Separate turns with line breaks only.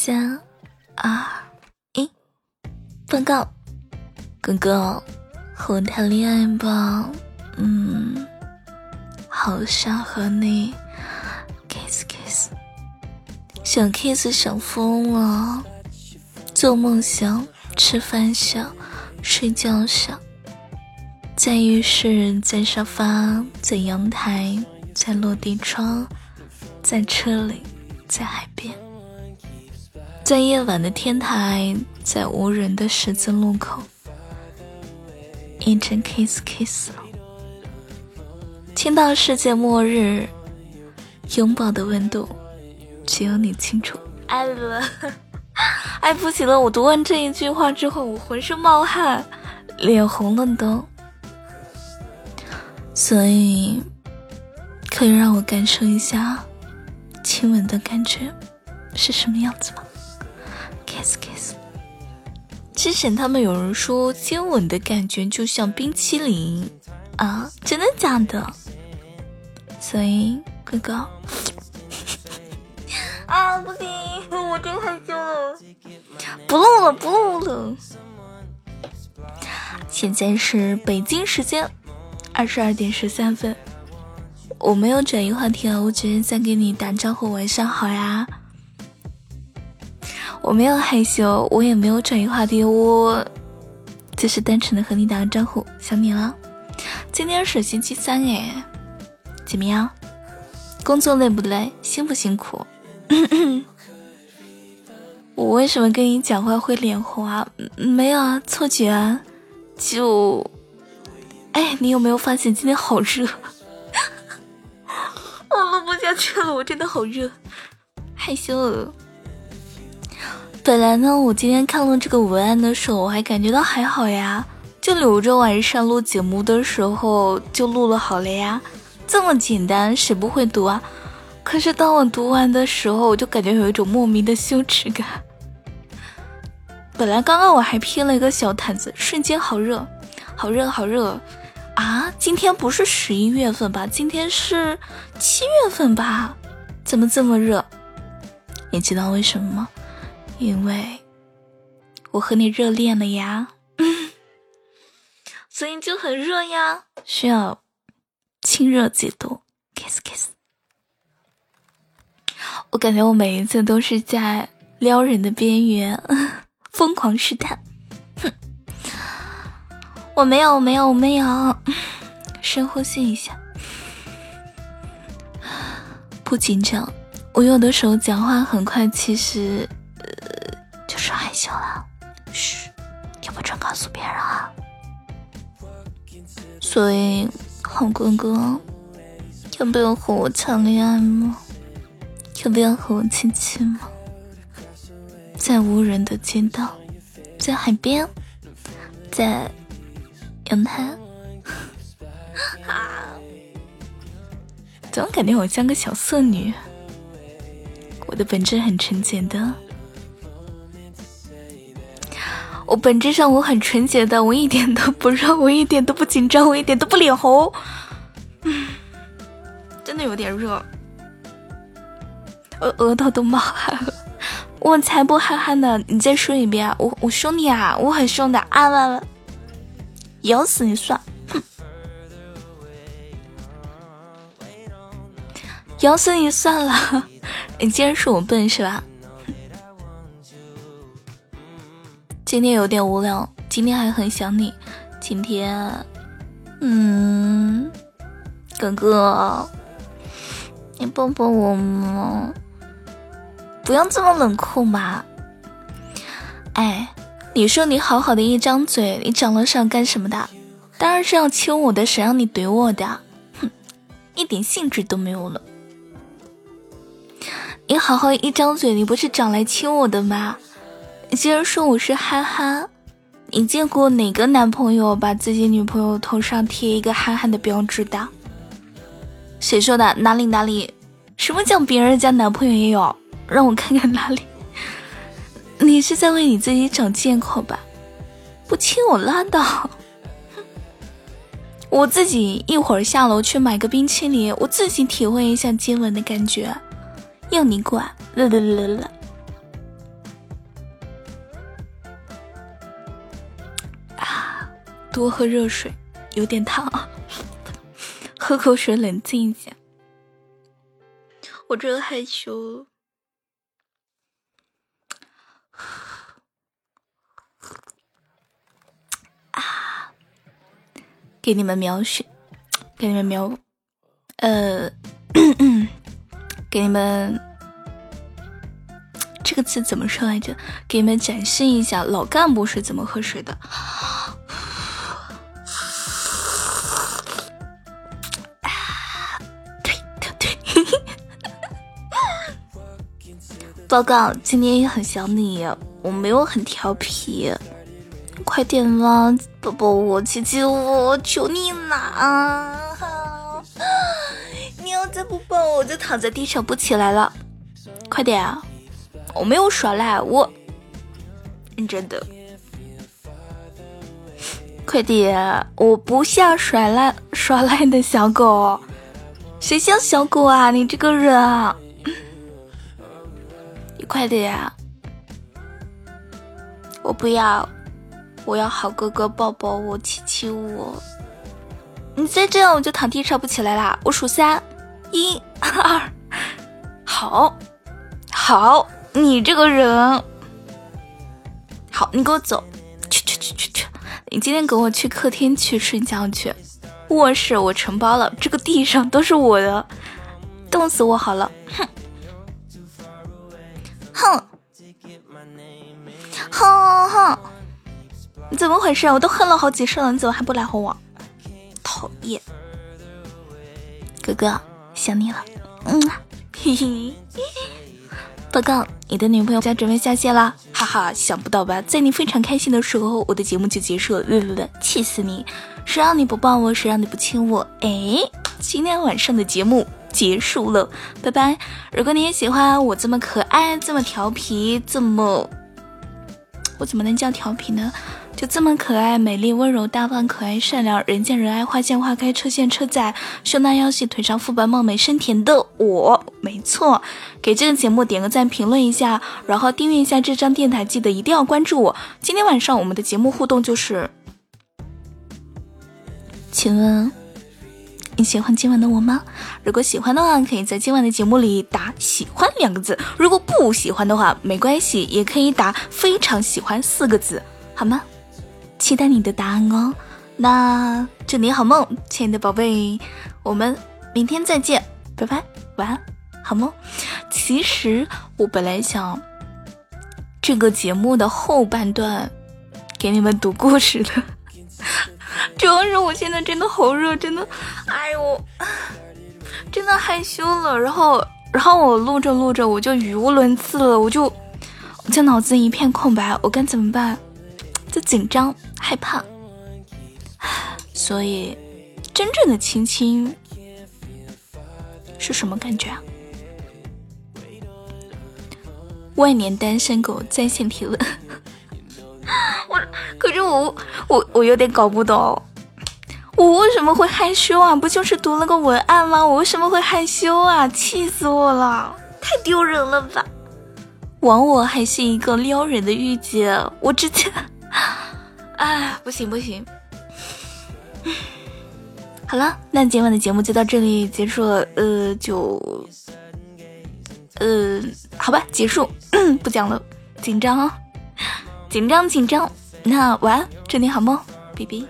三二一，报告，哥哥，和我谈恋爱吧。嗯，好想和你。kiss kiss，想 kiss 想疯了，做梦想，吃饭想，睡觉想，在浴室，在沙发，在阳台，在落地窗，在车里，在海边。在夜晚的天台，在无人的十字路口，一阵 kiss kiss 了。听到世界末日，拥抱的温度，只有你清楚。爱了，爱不行了！我读完这一句话之后，我浑身冒汗，脸红了都。所以，可以让我感受一下亲吻的感觉是什么样子吗？kiss kiss，之前他们有人说接吻的感觉就像冰淇淋啊，真的假的？所以哥哥啊，不行，我真害羞了，不录了，不录了。现在是北京时间二十二点十三分，我没有转移话题啊，我只是在给你打招呼，晚上好呀。我没有害羞，我也没有转移话题，我只是单纯的和你打个招呼，想你了。今天是星期三哎，怎么样？工作累不累？辛不辛苦？我为什么跟你讲话会脸红啊？没有啊，错觉啊。就，哎，你有没有发现今天好热？我录不下去了，我真的好热，害羞了。本来呢，我今天看了这个文案的时候，我还感觉到还好呀，就留着晚上录节目的时候就录了好了呀，这么简单，谁不会读啊？可是当我读完的时候，我就感觉有一种莫名的羞耻感。本来刚刚我还披了一个小毯子，瞬间好热，好热，好热啊！今天不是十一月份吧？今天是七月份吧？怎么这么热？你知道为什么吗？因为我和你热恋了呀，所以就很热呀，需要亲热几度，kiss kiss。我感觉我每一次都是在撩人的边缘，疯狂试探。哼，我没有，没有，没有。深呼吸一下，不紧张。我有的时候讲话很快，其实。所以，好哥哥，要不要和我谈恋爱吗？要不要和我亲亲吗？在无人的街道，在海边，在阳台，总感觉我像个小色女。我的本质很纯洁的。我本质上我很纯洁的，我一点都不热，我一点都不紧张，我一点都不脸红，嗯，真的有点热，额额头都冒汗了，我才不憨憨呢！你再说一遍，我我凶你啊，我很凶的啊！完了，咬死你算，哼，咬死你算了，你竟然说我笨是吧？今天有点无聊，今天还很想你。今天，嗯，哥哥，你抱抱我吗？不要这么冷酷嘛！哎，你说你好好的一张嘴，你长了是要干什么的？当然是要亲我的，谁让你怼我的？哼，一点兴致都没有了。你好好一张嘴，你不是长来亲我的吗？你竟然说我是憨憨，你见过哪个男朋友把自己女朋友头上贴一个憨憨的标志的？谁说的？哪里哪里？什么叫别人家男朋友也有？让我看看哪里？你是在为你自己找借口吧？不亲我拉倒！我自己一会儿下楼去买个冰淇淋，我自己体会一下接吻的感觉，要你管？了了了了。多喝热水，有点烫，喝口水冷静一下。我真的害羞。啊！给你们描写，给你们描，呃，给你们这个词怎么说来着？给你们展示一下老干部是怎么喝水的。报告，今天也很想你，我没有很调皮，快点啦，宝宝，我亲亲我，求你啦！你要再不抱我，我就躺在地上不起来了，快点啊！我没有耍赖，我认真的，快点！我不像耍赖耍赖的小狗，谁像小狗啊？你这个人啊！快点啊！我不要，我要好哥哥抱抱我，亲亲我。你再这样，我就躺地上不起来啦！我数三，一、二，好，好，你这个人，好，你给我走，去去去去去！你今天跟我去客厅去睡觉去，卧室我承包了，这个地上都是我的，冻死我好了，哼！哼，哼哼，你怎么回事？我都哼了好几声了，你怎么还不来哄我？讨厌，哥哥想你了。嗯，嘿嘿。报告，你的女朋友家准备下线了，哈哈，想不到吧？在你非常开心的时候，我的节目就结束了，气死你！谁让你不抱我？谁让你不亲我？哎，今天晚上的节目。结束了，拜拜。如果你也喜欢我这么可爱、这么调皮、这么……我怎么能叫调皮呢？就这么可爱、美丽、温柔、大方、可爱、善良，人见人爱，花见花开，车见车载，胸大腰细，腿长肤白貌美，身甜的我，没错。给这个节目点个赞，评论一下，然后订阅一下这张电台，记得一定要关注我。今天晚上我们的节目互动就是，请问。你喜欢今晚的我吗？如果喜欢的话，可以在今晚的节目里打“喜欢”两个字；如果不喜欢的话，没关系，也可以打“非常喜欢”四个字，好吗？期待你的答案哦。那祝你好梦，亲爱的宝贝，我们明天再见，拜拜，晚安，好梦。其实我本来想这个节目的后半段给你们读故事的。主要是我现在真的好热，真的，哎呦，真的害羞了。然后，然后我录着录着，我就语无伦次了，我就，我就脑子一片空白，我该怎么办？就紧张害怕，所以，真正的亲亲是什么感觉啊？万年单身狗在线提问。我可是我我我有点搞不懂，我为什么会害羞啊？不就是读了个文案吗？我为什么会害羞啊？气死我了，太丢人了吧！枉我还是一个撩人的御姐，我直接，哎，不行不行。好了，那今晚的节目就到这里结束了，呃，就，呃，好吧，结束，不讲了，紧张啊。紧张紧张，那晚安，祝你好梦，B B。